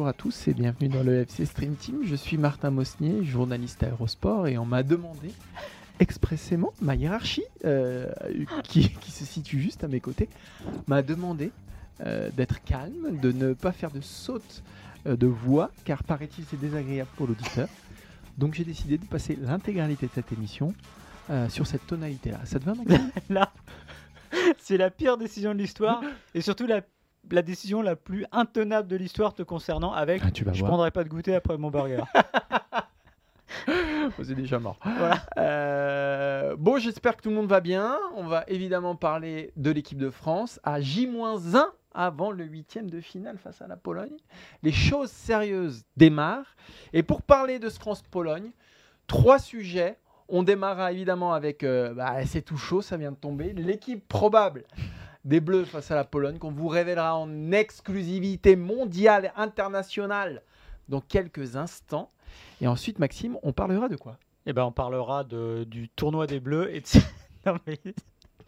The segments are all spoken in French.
Bonjour à tous et bienvenue dans le FC Stream Team. Je suis Martin Mosnier, journaliste aérosport et on m'a demandé expressément, ma hiérarchie, euh, qui, qui se situe juste à mes côtés, m'a demandé euh, d'être calme, de ne pas faire de saute euh, de voix, car paraît-il c'est désagréable pour l'auditeur. Donc j'ai décidé de passer l'intégralité de cette émission sur cette tonalité-là. Ça te va, Là, c'est la pire décision de l'histoire et surtout la, la décision la plus intenable de l'histoire te concernant avec Ah, tu vas je voir. prendrai pas de goûter après mon burger. Oh, c'est déjà mort. Euh, bon, j'espère que tout le monde va bien. On va évidemment parler de l'équipe de France à J-1 avant le huitième de finale face à la Pologne. Les choses sérieuses démarrent. Et pour parler de ce France-Pologne, trois sujets. On démarrera évidemment avec, euh, bah, c'est tout chaud, ça vient de tomber, l'équipe probable des Bleus face à la Pologne qu'on vous révélera en exclusivité mondiale et internationale dans quelques instants. Et ensuite, Maxime, on parlera de quoi? Et ben on parlera de, du tournoi des Bleus et de... non mais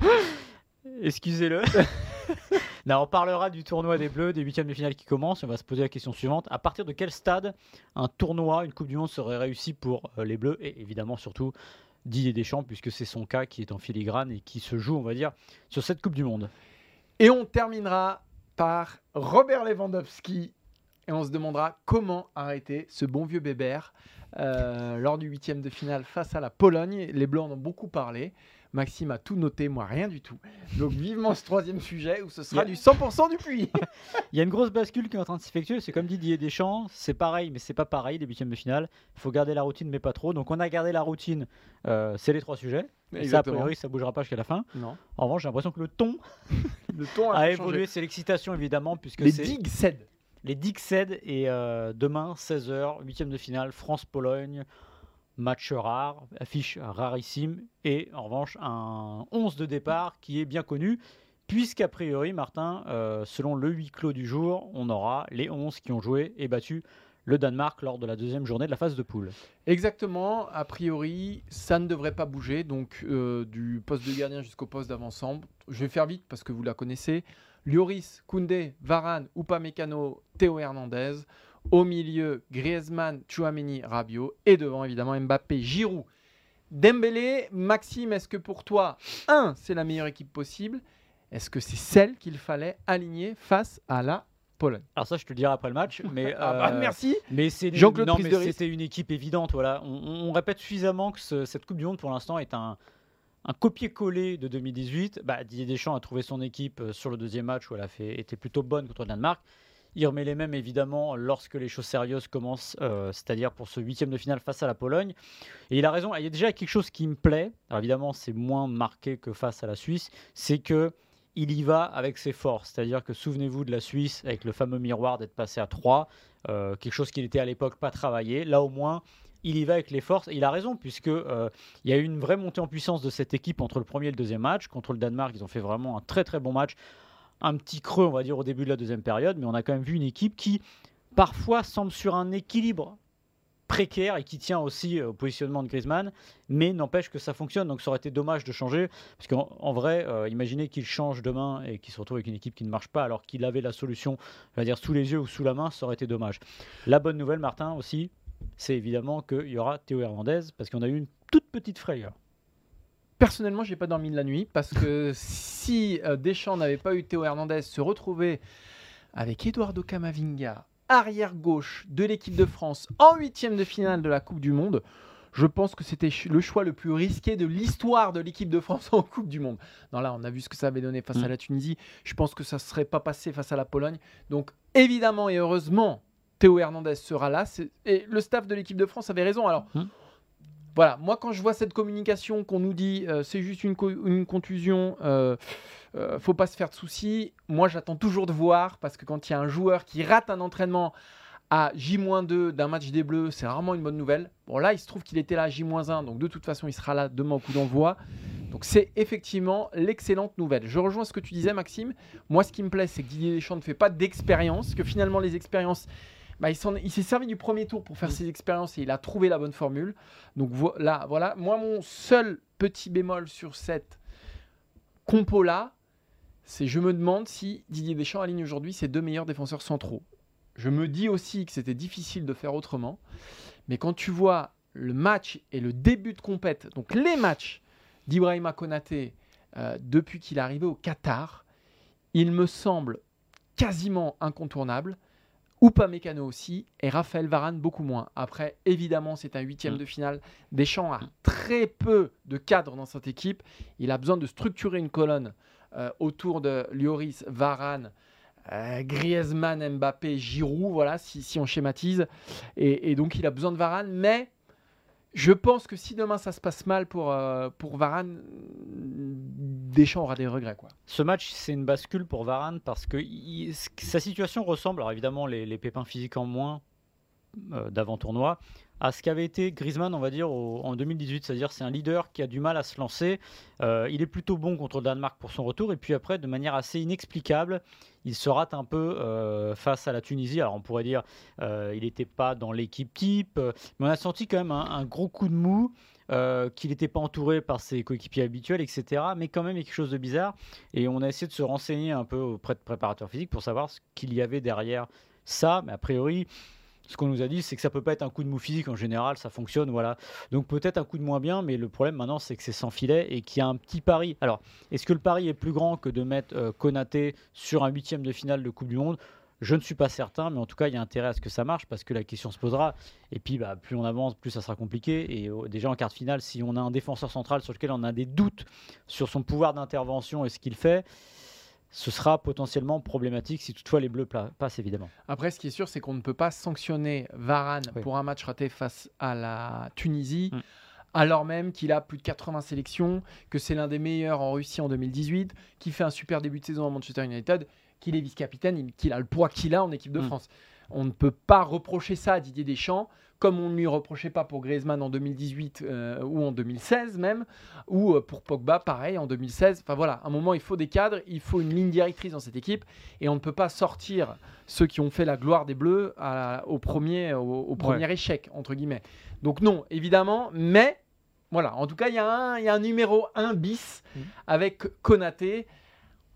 excusez-le. non, on parlera du tournoi des Bleus, des huitièmes de finale qui commencent. On va se poser la question suivante à partir de quel stade un tournoi, une Coupe du Monde serait réussi pour euh, les Bleus et évidemment surtout Didier Deschamps puisque c'est son cas qui est en filigrane et qui se joue, on va dire, sur cette Coupe du Monde. Et on terminera par Robert Lewandowski. Et on se demandera comment arrêter ce bon vieux bébert euh, lors du huitième de finale face à la Pologne. Les Bleus en ont beaucoup parlé. Maxime a tout noté, moi rien du tout. Donc vivement ce troisième sujet où ce sera du 100% du puits. Il y a une grosse bascule qui est en train de s'effectuer. C'est comme Didier Deschamps, c'est pareil, mais c'est pas pareil les huitièmes de finale. Il faut garder la routine, mais pas trop. Donc on a gardé la routine. euh, c'est les trois sujets. Et ça, a priori, ça bougera pas jusqu'à la fin. Non. En revanche, j'ai l'impression que le ton Le ton a, évolué. C'est l'excitation évidemment, puisque Les digues cèdent. les digues cèdent. Et euh, demain, 16h, huitième de finale, France-Pologne. Match rare, affiche rarissime. Et en revanche, un 11 de départ qui est bien connu. Puisqu'a priori, Martin, euh, selon le huis clos du jour, on aura les 11 qui ont joué et battu le Danemark lors de la deuxième journée de la phase de poule. Exactement, a priori, ça ne devrait pas bouger, donc euh, du poste de gardien jusqu'au poste d'avant-centre. Je vais faire vite parce que vous la connaissez. Lloris, Koundé, Varane, Upamecano, Théo Hernandez. Au milieu, Griezmann, Chouameni, Rabiot. Et devant, évidemment, Mbappé, Giroud, Dembélé. Maxime, est-ce que pour toi, un, c'est la meilleure équipe possible? Est-ce que c'est celle qu'il fallait aligner face à la Pologne? Alors ça, je te le dirai après le match, mais Ah bah, euh, merci Mais c'est Jean-Claude non, mais c'était une équipe évidente. Voilà, on, répète suffisamment que ce- cette Coupe du Monde pour l'instant est un, un copier-coller de 2018. Bah, Didier Deschamps a trouvé son équipe euh, sur le deuxième match où elle a fait, était plutôt bonne contre le Danemark. Il remet les mêmes évidemment lorsque les choses sérieuses commencent, euh, c'est-à-dire pour ce huitième de finale face à la Pologne. Et il a raison. Il y a déjà quelque chose qui me plaît. Alors évidemment, c'est moins marqué que face à la Suisse. C'est que il y va avec ses forces. C'est-à-dire que souvenez-vous de la Suisse avec le fameux miroir d'être passé à 3, euh, quelque chose qui n'était à l'époque pas travaillé. Là au moins, il y va avec les forces. Et il a raison, puisque euh, il y a eu une vraie montée en puissance de cette équipe entre le premier et le deuxième match. Contre le Danemark, ils ont fait vraiment un très très bon match. Un petit creux, on va dire, au début de la deuxième période, mais on a quand même vu une équipe qui parfois semble sur un équilibre précaire et qui tient aussi euh, au positionnement de Griezmann, mais n'empêche que ça fonctionne. Donc ça aurait été dommage de changer, parce qu'en en vrai, euh, imaginez qu'il change demain et qu'il se retrouve avec une équipe qui ne marche pas alors qu'il avait la solution, on va dire sous les yeux ou sous la main, ça aurait été dommage. La bonne nouvelle, Martin, aussi, c'est évidemment qu'il y aura Théo Hernandez, parce qu'on a eu une toute petite frayeur. Personnellement, j'ai pas dormi de la nuit parce que si euh, Deschamps n'avait pas eu Théo Hernandez se retrouver avec Eduardo Camavinga, arrière gauche de l'équipe de France en huitième de finale de la Coupe du Monde, je pense que c'était le choix le plus risqué de l'histoire de l'équipe de France en Coupe du Monde. Non, là, on a vu ce que ça avait donné face Mm. à la Tunisie. Je pense que ça ne serait pas passé face à la Pologne. Donc, évidemment et heureusement, Théo Hernandez sera là. Et le staff de l'équipe de France avait raison. Alors, Mm. Voilà, moi quand je vois cette communication qu'on nous dit euh, c'est juste une, co- une contusion, euh, euh, faut pas se faire de soucis, moi j'attends toujours de voir parce que quand il y a un joueur qui rate un entraînement à J-2 d'un match des Bleus, c'est rarement une bonne nouvelle. Bon là, il se trouve qu'il était là à J-1, donc de toute façon il sera là demain au coup d'envoi. Donc c'est effectivement l'excellente nouvelle. Je rejoins ce que tu disais Maxime. Moi ce qui me plaît c'est que Didier Deschamps ne fait pas d'expérience, que finalement les expériences bah, il s'est servi du premier tour pour faire ses expériences et il a trouvé la bonne formule. Donc voilà, voilà. Moi, mon seul petit bémol sur cette compo-là, c'est je me demande si Didier Deschamps aligne aujourd'hui ses deux meilleurs défenseurs centraux. Je me dis aussi que c'était difficile de faire autrement. Mais quand tu vois le match et le début de compète, donc les matchs d'Ibrahima Konaté euh, depuis qu'il est arrivé au Qatar, il me semble quasiment incontournable. Upamecano aussi et Raphaël Varane beaucoup moins. Après, évidemment, c'est un huitième Mm. de finale. Deschamps a très peu de cadres dans cette équipe. Il a besoin de structurer une colonne euh, autour de Lloris, Varane, euh, Griezmann, Mbappé, Giroud, voilà, si, si on schématise. Et, et donc, il a besoin de Varane. Mais je pense que si demain ça se passe mal pour, euh, pour Varane, Deschamps aura des regrets. Quoi. Ce match, c'est une bascule pour Varane parce que sa situation ressemble, alors évidemment les, pépins physiques en moins d'avant-tournoi, à ce qu'avait été Griezmann, on va dire, en 2018. C'est-à-dire c'est un leader qui a du mal à se lancer. Euh, il est plutôt bon contre le Danemark pour son retour. Et puis après, de manière assez inexplicable, il se rate un peu euh, face à la Tunisie. Alors on pourrait dire euh, il n'était pas dans l'équipe type, euh, mais on a senti quand même un, gros coup de mou. euh, qu'il n'était pas entouré par ses coéquipiers habituels, etc. Mais quand même, il quelque chose de bizarre. Et on a essayé de se renseigner un peu auprès de préparateurs physiques pour savoir ce qu'il y avait derrière ça. Mais a priori, ce qu'on nous a dit, c'est que ça peut pas être un coup de mou physique en général, ça fonctionne, voilà. Donc peut-être un coup de moins bien, mais le problème maintenant, c'est que c'est sans filet et qu'il y a un petit pari. Alors, est-ce que le pari est plus grand que de mettre euh, Konaté sur un huitième de finale de Coupe du Monde? Je ne suis pas certain, mais en tout cas, il y a intérêt à ce que ça marche parce que la question se posera. Et puis, bah, plus on avance, plus ça sera compliqué. Et euh, déjà en quart de finale, si on a un défenseur central sur lequel on a des doutes sur son pouvoir d'intervention et ce qu'il fait, ce sera potentiellement problématique si toutefois les Bleus passent, évidemment. Après, ce qui est sûr, c'est qu'on ne peut pas sanctionner Varane Oui. pour un match raté face à la Tunisie, Mm. alors même qu'il a plus de 80 sélections, que c'est l'un des meilleurs en Russie en 2018, qu'il fait un super début de saison à Manchester United, qu'il est vice-capitaine, il- qu'il a le poids qu'il a en équipe de Mm. France. On ne peut pas reprocher ça à Didier Deschamps, comme on ne lui reprochait pas pour Griezmann en 2018 euh, ou en 2016 même, ou euh, pour Pogba, pareil, en 2016. Enfin voilà, à un moment, il faut des cadres, il faut une ligne directrice dans cette équipe, et on ne peut pas sortir ceux qui ont fait la gloire des Bleus à- au premier, au, au premier échec, entre guillemets. Donc non, évidemment, mais voilà, en tout cas, il y, a un- il y a un numéro 1 bis Mhm. avec Konaté.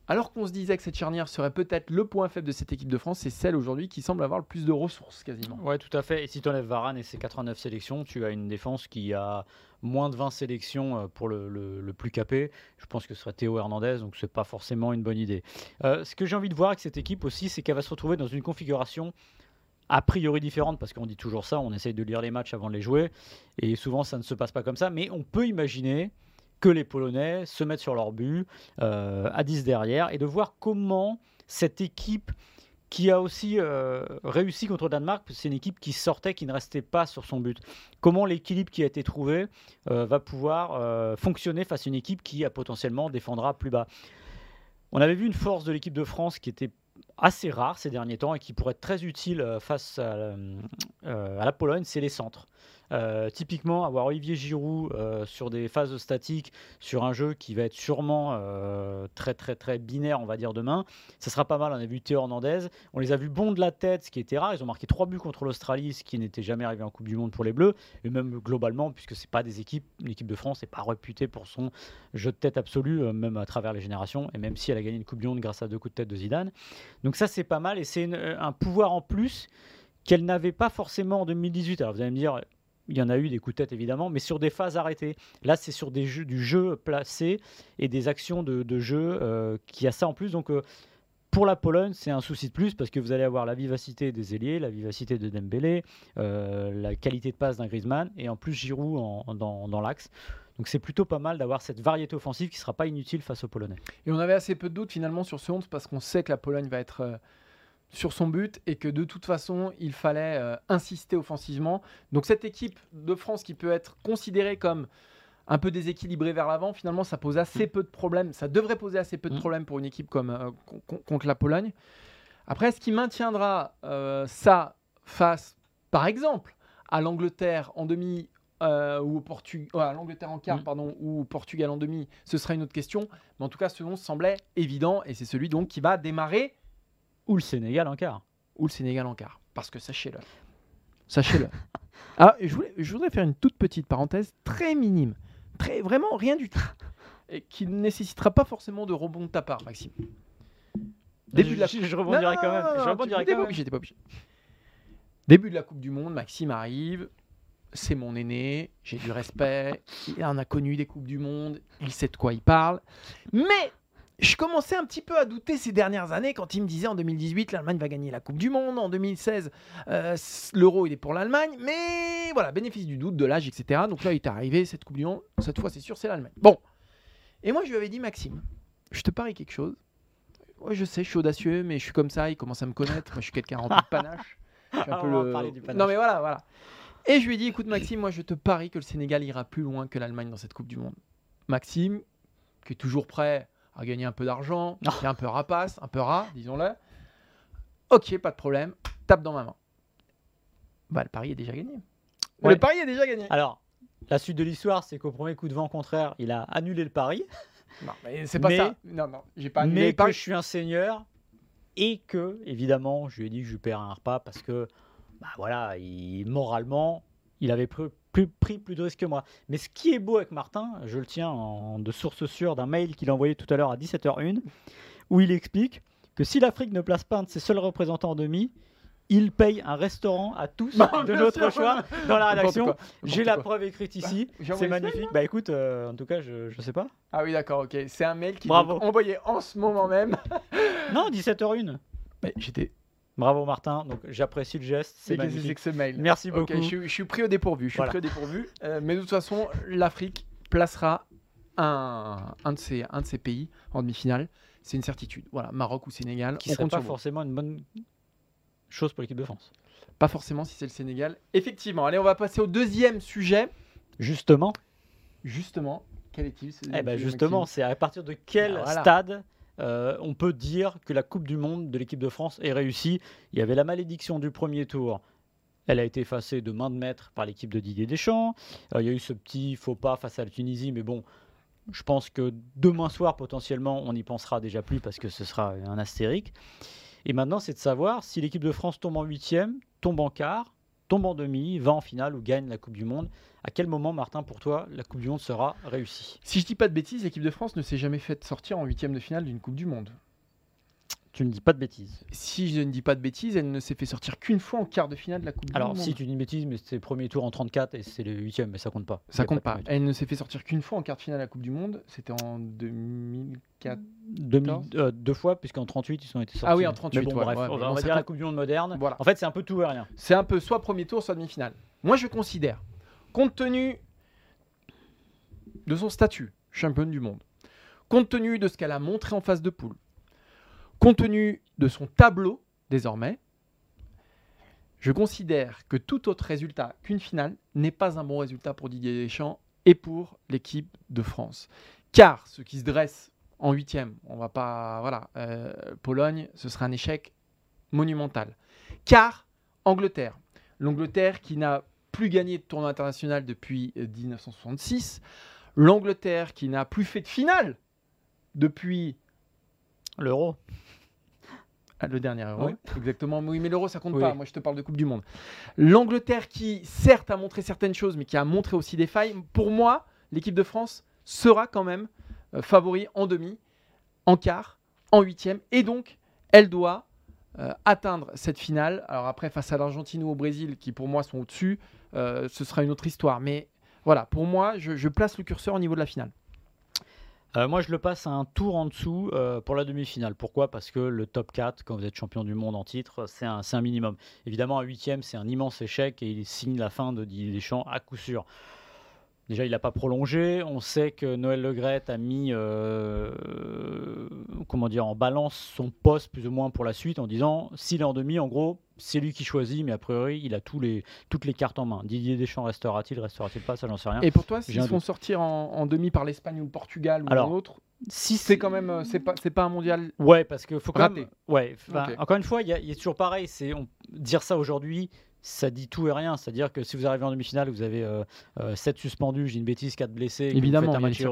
Alors qu'on se disait que cette charnière serait peut-être le point faible de cette équipe de France, c'est celle aujourd'hui qui semble avoir le plus de ressources quasiment. Ouais, tout à fait. Et si tu enlèves Varane et ses 89 sélections, tu as une défense qui a moins de 20 sélections euh, pour le, plus capé. Je pense que ce serait Théo Hernandez, donc c'est pas forcément une bonne idée. Euh, ce que j'ai envie de voir avec cette équipe aussi, c'est qu'elle va se retrouver dans une configuration a priori différente, parce qu'on dit toujours ça, on essaye de lire les matchs avant de les jouer, et souvent ça ne se passe pas comme ça, mais on peut imaginer que les Polonais se mettent sur leur but euh, à 10 derrière, et de voir comment cette équipe qui a aussi euh, réussi contre Danemark, c'est une équipe qui sortait, qui ne restait pas sur son but. Comment l'équilibre qui a été trouvé euh, va pouvoir fonctionner face à une équipe qui a potentiellement défendra plus bas. On avait vu une force de l'équipe de France qui était assez rare ces derniers temps et qui pourrait être très utile face à la Pologne, c'est les centres. Euh, typiquement, avoir Olivier Giroud euh, sur des phases statiques, sur un jeu qui va être sûrement euh, très très très binaire, on va dire demain, ça sera pas mal. On a vu Théo Hernandez, on les a vus bons de la tête, ce qui était rare. Ils ont marqué trois buts contre l'Australie, ce qui n'était jamais arrivé en Coupe du Monde pour les Bleus, et même globalement, puisque c'est pas des équipes, l'équipe de France n'est pas réputée pour son jeu de tête absolu, même à travers les générations, et même si elle a gagné une Coupe du Monde grâce à deux coups de tête de Zidane. Donc ça c'est pas mal, et c'est un pouvoir en plus qu'elle n'avait pas forcément en 2018. Alors vous allez me dire, il y en a eu des coups de tête évidemment, mais sur des phases arrêtées. Là, c'est sur des jeux, du jeu placé et des actions de, jeu euh, qui a ça en plus. Donc, euh, pour la Pologne, c'est un souci de plus parce que vous allez avoir la vivacité des ailiers, la vivacité de Dembélé, euh, la qualité de passe d'un Griezmann et en plus Giroud dans, dans l'axe. Donc c'est plutôt pas mal d'avoir cette variété offensive qui sera pas inutile face aux Polonais. Et on avait assez peu de doutes finalement sur ce 11 parce qu'on sait que la Pologne va être sur son but et que de toute façon, il fallait euh, insister offensivement. Donc cette équipe de France qui peut être considérée comme un peu déséquilibrée vers l'avant, finalement, ça pose assez peu de problèmes. Ça devrait poser assez peu de Mm. problèmes pour une équipe comme euh, con- con- contre la Pologne. Après, est-ce qu'il maintiendra euh, ça face, par exemple, à l'Angleterre en demi ou au Portu- à l'Angleterre en quart, Mm. pardon, ou au Portugal en demi, ce sera une autre question. Mais en tout cas, ce nom semblait évident et c'est celui donc qui va démarrer Ou le Sénégal en quart. ou le Sénégal en quart. Parce que sachez-le. Sachez-le. ah, je, voulais- je voudrais faire une toute petite parenthèse très minime. Très, vraiment rien du tout. Et qui ne nécessitera pas forcément de rebond de ta part, Maxime. Début de la je, je rebondirai Non, quand même. non, non, Je rebondirai quand même. pas obligé. Début de la Coupe du Monde, Maxime arrive. C'est mon aîné, j'ai du respect. Il en a connu des Coupes du Monde, il sait de quoi il parle. Mais je commençais un petit peu à douter ces dernières années quand il me disait en 2018 l'Allemagne va gagner la Coupe du Monde, en 2016 euh, l'Euro il est pour l'Allemagne, mais voilà, bénéfice du doute, de l'âge, etc. Donc là il est arrivé cette Coupe du Monde, cette fois c'est sûr c'est l'Allemagne. Bon, et moi je lui avais dit Maxime, je te parie quelque chose. Ouais, je sais, je suis audacieux, mais je suis comme ça, il commence à me connaître. Moi je suis quelqu'un rempli de panache. Je suis un peu le- parler du panache. Non mais voilà, voilà. Et je lui ai dit, écoute Maxime, moi je te parie que le Sénégal ira plus loin que l'Allemagne dans cette Coupe du Monde. Maxime, qui est toujours prêt à gagner un peu d'argent, qui est un peu rapace, un peu rat, disons-le. Ok, pas de problème, tape dans ma main. Bah le pari est déjà gagné. Ouais. Le pari est déjà gagné. Alors, la suite de l'histoire, c'est qu'au premier coup de vent contraire, il a annulé le pari. Non, mais c'est pas Mais- ça. Non, non, j'ai pas annulé mais le que pari. je suis un seigneur et que, évidemment, je lui ai dit que je lui paierais un repas parce que, bah voilà, il, moralement, il avait pris plus, pris plus de risques que moi. Mais ce qui est beau avec Martin, je le tiens en, de source sûre d'un mail qu'il a envoyé tout à l'heure à 17h01, où il explique que si l'Afrique ne place pas un de ses seuls représentants en demi, il paye un restaurant à tous Bah, de notre choix dans la rédaction. J'ai la quoi. preuve écrite ici. j'ai c'est magnifique. Bah écoute, euh, en tout cas, je, je sais pas. Ah oui, d'accord, ok. C'est un mail qui est envoyé en ce moment même. Non, 17h01. Mais j'étais. Bravo Martin, donc j'apprécie le geste, c'est magnifique. que ce mail Merci beaucoup. je, suis- je suis pris au dépourvu. Je suis Voilà. pris au dépourvu. Euh, mais de toute façon, l'Afrique placera un, un, de ces, un de ces pays en demi-finale. C'est une certitude. Voilà, Maroc ou Sénégal. Qui on serait pas forcément une bonne chose pour l'équipe de France. Pas forcément si c'est le Sénégal. Effectivement. Allez, on va passer au deuxième sujet. Justement, Justement, quel est-il ce eh ben justement, c'est à partir de quel voilà. stade euh, on peut dire que la Coupe du Monde de l'équipe de France est réussie. Il y avait la malédiction du premier tour. Elle a été effacée de main de maître par l'équipe de Didier Deschamps. Euh, il y a eu ce petit faux pas face à la Tunisie, mais bon, je pense que demain soir, potentiellement, on n'y pensera déjà plus parce que ce sera un astérique. Et maintenant, c'est de savoir si l'équipe de France tombe en huitième, tombe en quart, tombe en demi, va en finale ou gagne la Coupe du Monde. À quel moment, Martin, pour toi, la Coupe du Monde sera réussie? Si je dis pas de bêtises, l'équipe de France ne s'est jamais fait sortir en huitième de finale d'une Coupe du Monde. Tu ne dis pas de bêtises. Si je ne dis pas de bêtises, elle ne s'est fait sortir qu'une fois en quart de finale de la Coupe du Alors, Monde. si tu dis une bêtise, mais c'est le premier tour en 34 et c'est le huitième, mais ça compte pas. Ça compte pas. Elle ne s'est fait sortir qu'une fois en quart de finale de la Coupe du Monde. C'était en 2004. 2000 euh, deux fois, puisqu'en 38, ils ont été sortis. Ah oui, en 38, Mais bon, ouais, bref, ouais, on va, on dire la. Coupe du Monde moderne. Voilà. En fait, c'est un peu tout ou rien. C'est un peu soit premier tour, soit demi-finale. Moi, je considère, compte tenu de son statut, championne du monde, compte tenu de ce qu'elle a montré en phase de poule, compte tenu de son tableau désormais, je considère que tout autre résultat qu'une finale n'est pas un bon résultat pour Didier Deschamps et pour l'équipe de France. Car ce qui se dresse en huitième, on va pas, voilà, euh, Pologne, ce sera un échec monumental. Car Angleterre, l'Angleterre qui n'a plus gagné de tournoi international depuis euh, 1966, l'Angleterre qui n'a plus fait de finale depuis L'euro. Ah, le dernier Euro. Oui. Exactement. Oui, mais l'Euro, ça compte Oui. pas. Moi, je te parle de Coupe du Monde. L'Angleterre qui, certes, a montré certaines choses, mais qui a montré aussi des failles. Pour moi, l'équipe de France sera quand même euh, favori en demi, en quart, en huitième. Et donc, elle doit euh, atteindre cette finale. Alors après, face à l'Argentine ou au Brésil, qui pour moi sont au-dessus, euh, ce sera une autre histoire. Mais voilà, pour moi, je, je place le curseur au niveau de la finale. Euh, moi, je le passe à un tour en dessous euh, pour la demi-finale. Pourquoi? Parce que le top 4, quand vous êtes champion du monde en titre, c'est un, minimum. Évidemment, un huitième, c'est un immense échec et il signe la fin de Didier Deschamps à coup sûr. Déjà, il n'a pas prolongé. On sait que Noël Legrette a mis euh, comment dire, en balance son poste plus ou moins pour la suite en disant s'il est en demi, en gros, c'est lui qui choisit, mais a priori, il a tous les, toutes les cartes en main. Didier Deschamps restera-t-il, restera-t-il pas Ça, j'en sais rien. Et pour toi, s'ils font sortir en, en demi par l'Espagne ou le Portugal ou Alors, un autre, Si c'est quand même, euh, c'est pas, c'est pas un mondial. Ouais, parce que faut quand même. Ouais. Encore une fois, il y, y a toujours pareil. C'est dire ça aujourd'hui, ça dit tout et rien. C'est-à-dire que si vous arrivez en demi-finale, vous avez 7 suspendus, j'ai une bêtise, 4 blessés, vous Évidemment, faites un match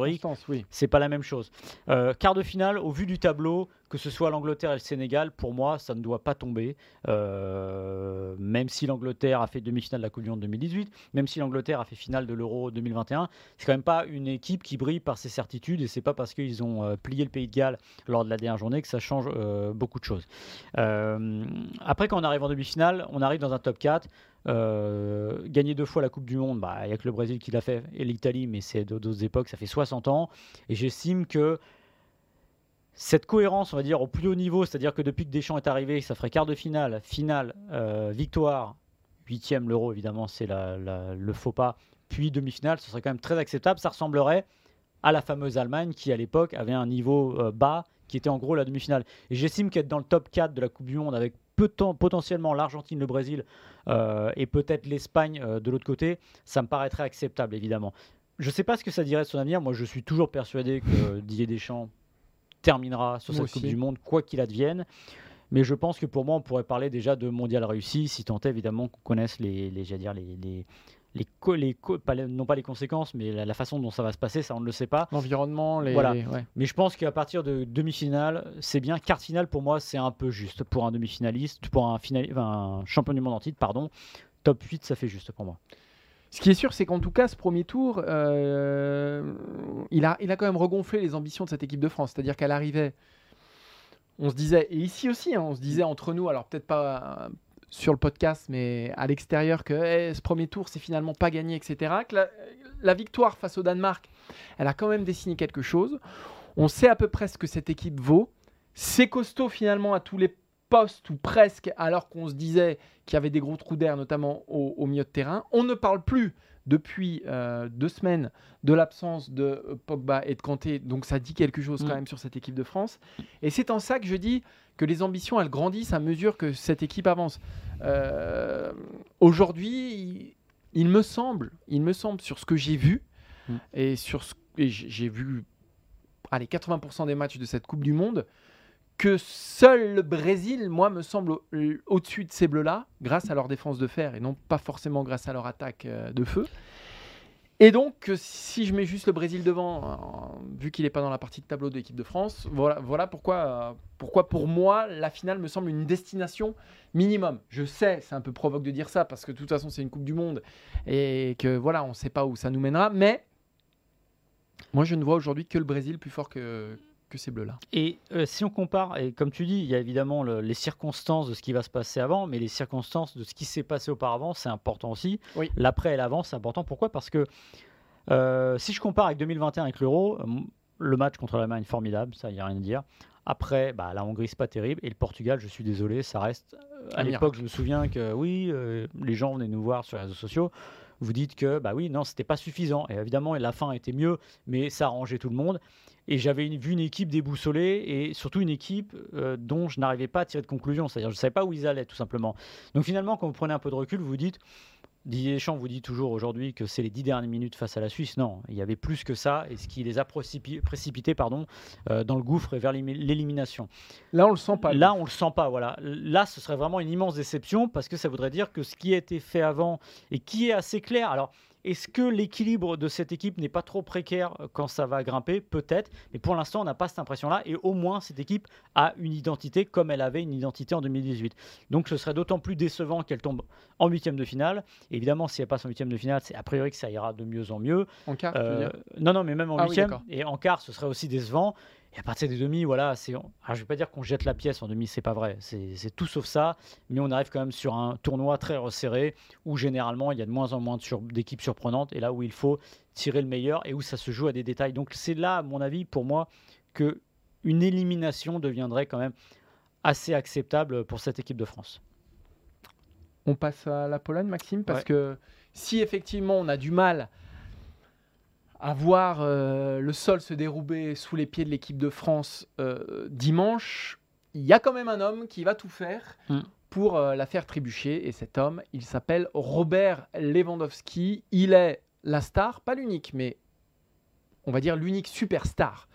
oui. c'est pas la même chose. Euh, quart de finale, au vu du tableau, que ce soit l'Angleterre et le Sénégal, pour moi, ça ne doit pas tomber. Euh, même si l'Angleterre a fait demi-finale de la Coupe du Monde 2018, même si l'Angleterre a fait finale de l'Euro 2021, c'est quand même pas une équipe qui brille par ses certitudes et c'est pas parce qu'ils ont euh, plié le Pays de Galles lors de la dernière journée que ça change euh, beaucoup de choses. Après, quand on arrive en demi-finale, on arrive dans un top 4. Euh, gagner deux fois la Coupe du Monde, bah, il n'y a que le Brésil qui l'a fait et l'Italie, mais c'est d'autres époques, ça fait 60 ans. Et j'estime que cette cohérence, on va dire, au plus haut niveau, c'est-à-dire que depuis que Deschamps est arrivé, ça ferait quart de finale, finale, euh, victoire, huitième l'euro, évidemment, c'est le faux pas, puis demi-finale, ce serait quand même très acceptable. Ça ressemblerait à la fameuse Allemagne qui, à l'époque, avait un niveau euh, bas, qui était en gros la demi-finale. Et j'estime qu'être dans le top 4 de la Coupe du Monde avec potentiellement l'Argentine, le Brésil euh, et peut-être l'Espagne de l'autre côté, ça me paraîtrait acceptable, évidemment. Je ne sais pas ce que ça dirait de son avenir. Moi, je suis toujours persuadé que Didier Deschamps terminera sur Moi cette Coupe du Monde, quoi qu'il advienne. Mais je pense que pour moi, on pourrait parler déjà de mondial réussi, si tant est évidemment qu'on connaisse les, les, dire les, les, les, co- les co- pas non pas les conséquences, mais la, la façon dont ça va se passer, ça on ne le sait pas. L'environnement, les. Voilà. ouais. Mais je pense qu'à partir de demi-finale, c'est bien. Quart finale, pour moi, c'est un peu juste. Pour un demi-finaliste, pour un, enfin, un champion du monde en titre, pardon, top 8, ça fait juste pour moi. Ce qui est sûr, c'est qu'en tout cas, ce premier tour, euh, il, a, quand même regonflé les ambitions de cette équipe de France. C'est-à-dire qu'elle arrivait, on se disait, et ici aussi, hein, on se disait entre nous, alors peut-être pas euh, sur le podcast, mais à l'extérieur, que eh, ce premier tour, c'est finalement pas gagné, etc. Que la, la victoire face au Danemark, elle a quand même dessiné quelque chose. On sait à peu près ce que cette équipe vaut. C'est costaud finalement à tous les postes ou presque, alors qu'on se disait qu'il y avait des gros trous d'air, notamment au, au milieu de terrain. On ne parle plus depuis euh, deux semaines de l'absence de Pogba et de Kanté, donc ça dit quelque chose quand Mm. même sur cette équipe de France. Et c'est en ça que je dis que les ambitions, elles grandissent à mesure que cette équipe avance. Euh, Aujourd'hui, il, il me semble, il me semble sur ce que j'ai vu Mm. et sur ce j'ai vu allez 80% des matchs de cette Coupe du Monde que seul le Brésil, moi, me semble au- au-dessus de ces bleus-là, grâce à leur défense de fer et non pas forcément grâce à leur attaque euh, de feu. Et donc, euh, si je mets juste le Brésil devant, euh, vu qu'il n'est pas dans la partie de tableau de l'équipe de France, voilà, pourquoi, pourquoi pour moi la finale me semble une destination minimum. Je sais, c'est un peu provoque de dire ça parce que de toute façon c'est une Coupe du Monde et que voilà, on ne sait pas où ça nous mènera, mais moi je ne vois aujourd'hui que le Brésil plus fort que, que ces bleus-là. Et euh, si on compare, et comme tu dis, il y a évidemment le- les circonstances de ce qui va se passer avant, mais les circonstances de ce qui s'est passé auparavant, c'est important aussi. Oui. L'après et l'avant, c'est important. Pourquoi? Parce que euh, si je compare avec 2021 avec l'Euro, euh, le match contre l'Allemagne, formidable, ça, il n'y a rien à dire. Après, bah, la Hongrie, c'est pas terrible. Et le Portugal, je suis désolé, ça reste. À l'époque, je me souviens que oui, euh, les gens venaient nous voir sur les réseaux sociaux. Vous dites que, bah oui, non, c'était pas suffisant. Et évidemment, la fin était mieux, mais ça arrangeait tout le monde. Et j'avais vu une équipe déboussolée et surtout une équipe euh, dont je n'arrivais pas à tirer de conclusion. C'est-à-dire, je ne savais pas où ils allaient, tout simplement. Donc finalement, quand vous prenez un peu de recul, vous vous dites, Didier Deschamps vous dit toujours aujourd'hui que c'est les dix dernières minutes face à la Suisse. Non, il y avait plus que ça, et ce qui les a précipi- précipités pardon, euh, dans le gouffre et vers l'élimination. Là, on le sent pas. Là, on le sent pas. Voilà. Là, ce serait vraiment une immense déception parce que ça voudrait dire que ce qui a été fait avant et qui est assez clair. Alors, est-ce que l'équilibre de cette équipe n'est pas trop précaire quand ça va grimper? Peut-être. Mais pour l'instant, on n'a pas cette impression-là. Et au moins, cette équipe a une identité comme elle avait une identité en 2018. Donc, ce serait d'autant plus décevant qu'elle tombe en huitième de finale. Évidemment, si elle passe en huitième de finale, c'est a priori que ça ira de mieux en mieux. En quart, Euh, non, non, mais même en Ah oui, huitième et en quart, ce serait aussi décevant. Et à partir des demi, voilà, c'est. Je vais pas dire qu'on jette la pièce en demi, c'est pas vrai. C'est tout sauf ça. Mais on arrive quand même sur un tournoi très resserré où généralement il y a de moins en moins sur- d'équipes surprenantes et là où il faut tirer le meilleur et où ça se joue à des détails. Donc c'est là, à mon avis, pour moi, que une élimination deviendrait quand même assez acceptable pour cette équipe de France. On passe à la Pologne, Maxime, parce Ouais. que si effectivement on a du mal à voir euh, le sol se dérouber sous les pieds de l'équipe de France euh, dimanche, il y a quand même un homme qui va tout faire Mm. pour euh, la faire trébucher. Et cet homme, il s'appelle Robert Lewandowski. Il est la star, pas l'unique, mais on va dire l'unique superstar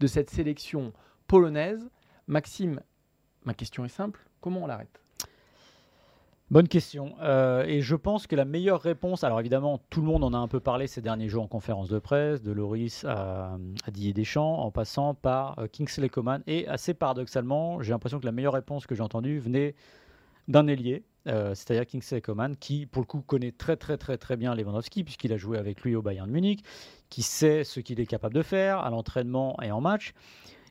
de cette sélection polonaise. Maxime, ma question est simple. Comment on l'arrête? Bonne question. Euh, et je pense que la meilleure réponse, alors évidemment, tout le monde en a un peu parlé ces derniers jours en conférence de presse, de Loris à, Didier Deschamps, en passant par euh, Kingsley Coman. Et assez paradoxalement, j'ai l'impression que la meilleure réponse que j'ai entendue venait d'un ailier, euh, c'est-à-dire Kingsley Coman, qui pour le coup connaît très très très très bien Lewandowski, puisqu'il a joué avec lui au Bayern de Munich, qui sait ce qu'il est capable de faire à l'entraînement et en match.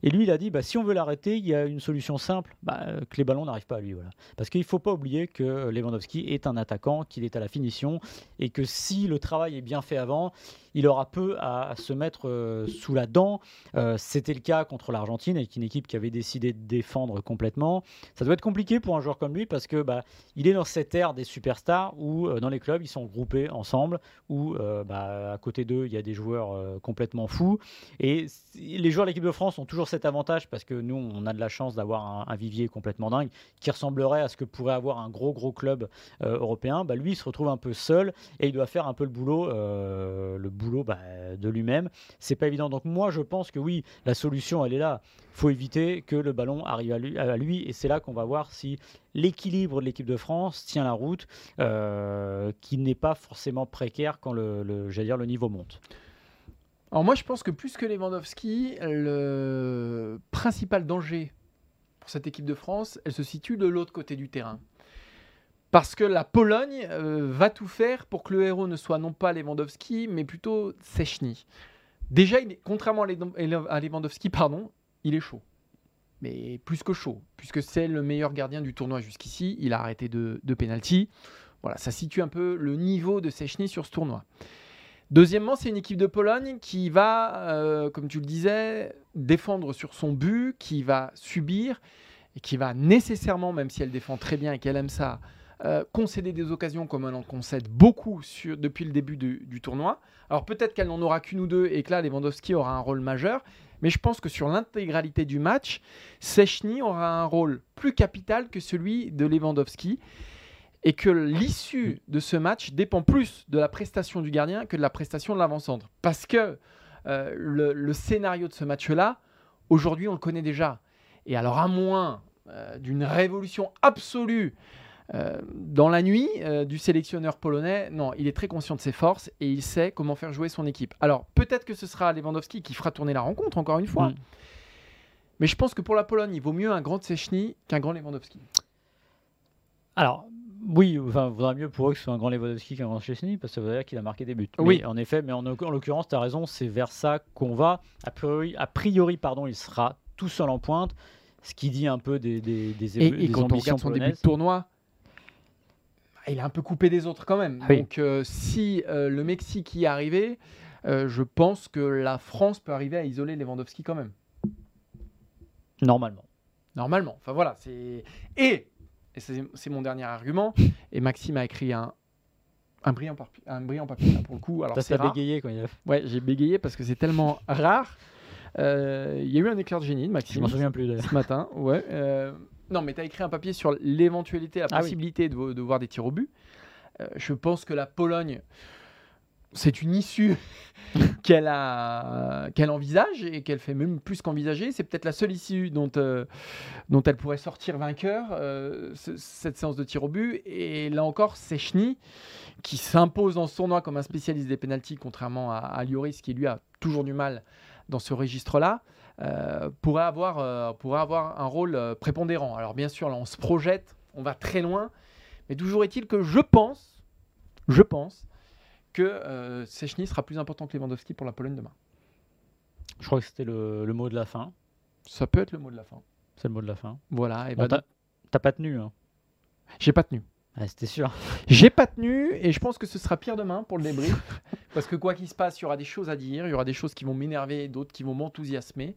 Et lui, il a dit, bah, si on veut l'arrêter, il y a une solution simple, bah, euh, que les ballons n'arrivent pas à lui. Voilà. Parce qu'il ne faut pas oublier que Lewandowski est un attaquant, qu'il est à la finition, et que si le travail est bien fait avant, il aura peu à, se mettre euh, sous la dent. Euh, C'était le cas contre l'Argentine, avec une équipe qui avait décidé de défendre complètement. Ça doit être compliqué pour un joueur comme lui, parce que bah, il est dans cette ère des superstars où euh, dans les clubs, ils sont groupés ensemble, où bah, à côté d'eux, il y a des joueurs complètement fous. Et les joueurs de l'équipe de France ont toujours cet avantage parce que nous, on a de la chance d'avoir un, vivier complètement dingue qui ressemblerait à ce que pourrait avoir un gros gros club européen. Bah, lui, il se retrouve un peu seul et il doit faire un peu le boulot, le boulot bah, de lui-même. C'est pas évident. Donc moi, je pense que oui, la solution, elle est là. Faut éviter que le ballon arrive à lui, et c'est là qu'on va voir si l'équilibre de l'équipe de France tient la route, euh, qui n'est pas forcément précaire quand le, le- dire, le niveau monte. Alors moi, je pense que plus que Lewandowski, le principal danger pour cette équipe de France, elle se situe de l'autre côté du terrain. Parce que la Pologne euh, va tout faire pour que le héros ne soit non pas Lewandowski, mais plutôt Sechny. Déjà, contrairement à Lew- à Lewandowski, pardon, il est chaud. Mais plus que chaud, puisque c'est le meilleur gardien du tournoi jusqu'ici. Il a arrêté de, de. Voilà, ça situe un peu le niveau de Sechny sur ce tournoi. Deuxièmement, c'est une équipe de Pologne qui va, euh, comme tu le disais, défendre sur son but, qui va subir et qui va nécessairement, même si elle défend très bien et qu'elle aime ça, euh, concéder des occasions comme elle en concède beaucoup depuis le début du, tournoi. Alors peut-être qu'elle n'en aura qu'une ou deux et que là, Lewandowski aura un rôle majeur, mais je pense que sur l'intégralité du match, Sechny aura un rôle plus capital que celui de Lewandowski et que l'issue de ce match dépend plus de la prestation du gardien que de la prestation de l'avant-centre. Parce que euh, le, le scénario de ce match-là, aujourd'hui, on le connaît déjà. Et alors, à moins euh, d'une révolution absolue euh, dans la nuit euh, du sélectionneur polonais, non, il est très conscient de ses forces et il sait comment faire jouer son équipe. Alors, peut-être que ce sera Lewandowski qui fera tourner la rencontre, encore une fois. Mm. Mais je pense que pour la Pologne, il vaut mieux un grand Szczesny qu'un grand Lewandowski. Alors, oui, enfin, vaudrait mieux pour eux que ce soit un grand Lewandowski qu'un grand Chesney, parce que ça veut dire qu'il a marqué des buts. Oui. Mais en effet, mais en, en l'occurrence, tu as raison, c'est vers ça qu'on va. A priori, a priori pardon, il sera tout seul en pointe, ce qui dit un peu des, des, des, Et, et des quand on regarde son début de tournoi, il est un peu coupé des autres quand même. Ah oui. Donc euh, si euh, le Mexique y est arrivé, euh, je pense que la France peut arriver à isoler Lewandowski quand même. Normalement. Normalement. Enfin voilà, c'est... Et, et c'est mon dernier argument, et Maxime a écrit un, un, brillant, papier, un brillant papier là, pour le coup. Alors c'est bégayé quand il a Ouais, j'ai bégayé parce que c'est tellement rare. Il y a eu un éclair de génie de Je Maxime. m'en souviens plus d'ailleurs. ce matin, ouais. Non, mais tu as écrit un papier sur l'éventualité, la Ah oui. possibilité de, de voir des tirs au but. Euh, je pense que la Pologne, c'est une issue qu'elle a, qu'elle envisage et qu'elle fait même plus qu'envisager. C'est peut-être la seule issue dont, euh, dont elle pourrait sortir vainqueur, euh, ce- cette séance de tir au but. Et là encore, c'est Chny qui s'impose dans ce tournoi comme un spécialiste des pénalties, contrairement à, à Lloris qui lui a toujours du mal dans ce registre-là euh, pourrait, avoir, euh, pourrait avoir un rôle euh, prépondérant. Alors bien sûr, là, on se projette, on va très loin, mais toujours est-il que je pense, je pense que euh, Szczęsny sera plus important que Lewandowski pour la Pologne demain. Je crois que c'était le, le mot de la fin. Ça peut être le mot de la fin. C'est le mot de la fin. Voilà, et Bon, bah, t'as- T'as pas tenu, hein j'ai pas tenu. Ah, C'était sûr. J'ai pas tenu et je pense que ce sera pire demain pour le débrief. parce que quoi qu'il se passe, il y aura des choses à dire, il y aura des choses qui vont m'énerver, d'autres qui vont m'enthousiasmer.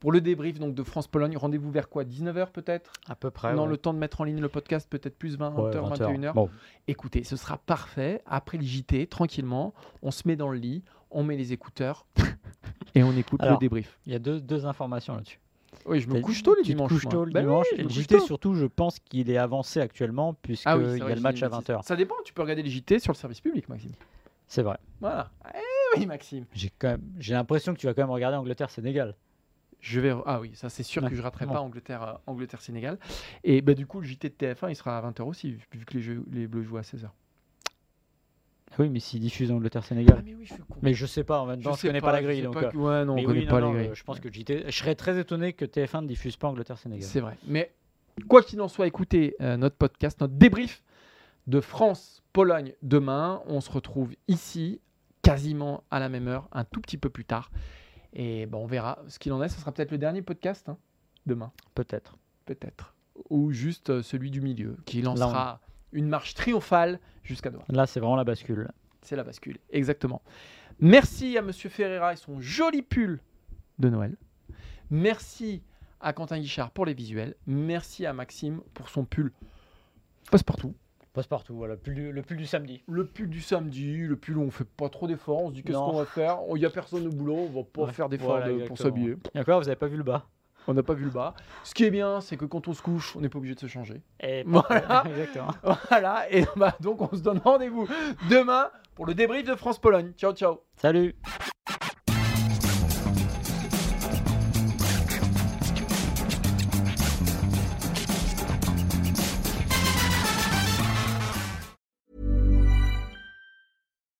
Pour le débrief donc de France-Pologne, rendez-vous vers quoi? 19h peut-être? À peu près. Ouais. le temps de mettre en ligne le podcast, peut-être plus 20h, Ouais, 20 heures. 21h. Bon, Écoutez, ce sera parfait. Après le JT, tranquillement, on se met dans le lit, on met les écouteurs et on écoute le débrief. il y a deux, deux informations là-dessus. Oui, je me couche tôt te dimanches. couches tôt le Bah oui, dimanche. je et le JT, tôt. surtout, je pense qu'il est avancé actuellement, puisqu'il Ah oui, y a le match à une bêtise. 20h. Ça dépend, tu peux regarder les JT sur le service public, Maxime. C'est vrai. Voilà. Eh oui, Maxime. J'ai quand même, j'ai l'impression que tu vas quand même regarder Angleterre-Sénégal. Je vais. Ah oui, ça c'est sûr Ouais. que je raterai Bon. pas Angleterre, euh, Angleterre Sénégal. Et bah, du coup, le JT de TF1 il sera à 20h aussi, vu- vu que les, jeux, les Bleus jouent à 16h. Oui, mais s'ils diffusent Angleterre-Sénégal. Ah, mais oui, je suis con. Mais je sais pas, en même temps, je, sais connais pas, la je grille. Donc, pas euh, que- Ouais, non, on connaît oui, pas non, grilles. euh, je pense que JT. Je serais très étonné que TF1 ne diffuse pas Angleterre-Sénégal. C'est vrai. Mais quoi qu'il en soit, écoutez euh, notre podcast, notre débrief de France-Pologne demain. On se retrouve ici, quasiment à la même heure, un tout petit peu plus tard. Et bon, on verra ce qu'il en est. Ce sera peut-être le dernier podcast hein, demain, Peut-être. peut-être. Ou juste celui du milieu, qui lancera une marche triomphale jusqu'à Doha. Là, c'est vraiment la bascule. C'est la bascule, exactement. Merci à Monsieur Ferreira et son joli pull de Noël. Merci à Quentin Guichard pour les visuels. Merci à Maxime pour son pull passe-partout. Passe partout, voilà, le pull du, le pull du samedi. Le pull du samedi, le pull où on fait pas trop d'efforts. On se dit qu'est-ce qu'on va faire? Il n'y a personne au boulot, on va pas Ouais, faire d'efforts voilà, de- pour s'habiller. Et encore, vous avez pas vu le bas. On n'a pas vu le bas. Ce qui est bien, c'est que quand on se couche, on n'est pas obligé de se changer. Et Voilà. Exactement. Voilà, et bah, donc on se donne rendez-vous demain pour le débrief de France-Pologne. Ciao, ciao Salut